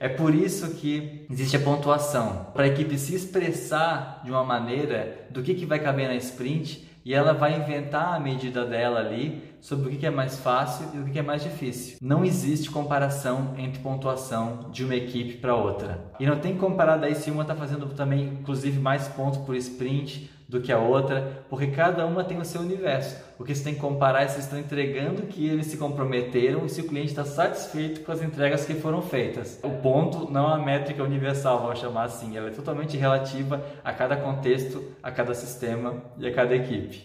É por isso que existe a pontuação, para a equipe se expressar de uma maneira do que, que vai caber na sprint e ela vai inventar a medida dela ali sobre o que é mais fácil e o que é mais difícil. Não existe comparação entre pontuação de uma equipe para outra. E não tem que comparar daí se uma está fazendo também, inclusive, mais pontos por sprint do que a outra, porque cada uma tem o seu universo. O que você tem que comparar é se estão entregando que eles se comprometeram e se o cliente está satisfeito com as entregas que foram feitas. O ponto não é uma métrica universal, vamos chamar assim, ela é totalmente relativa a cada contexto, a cada sistema e a cada equipe.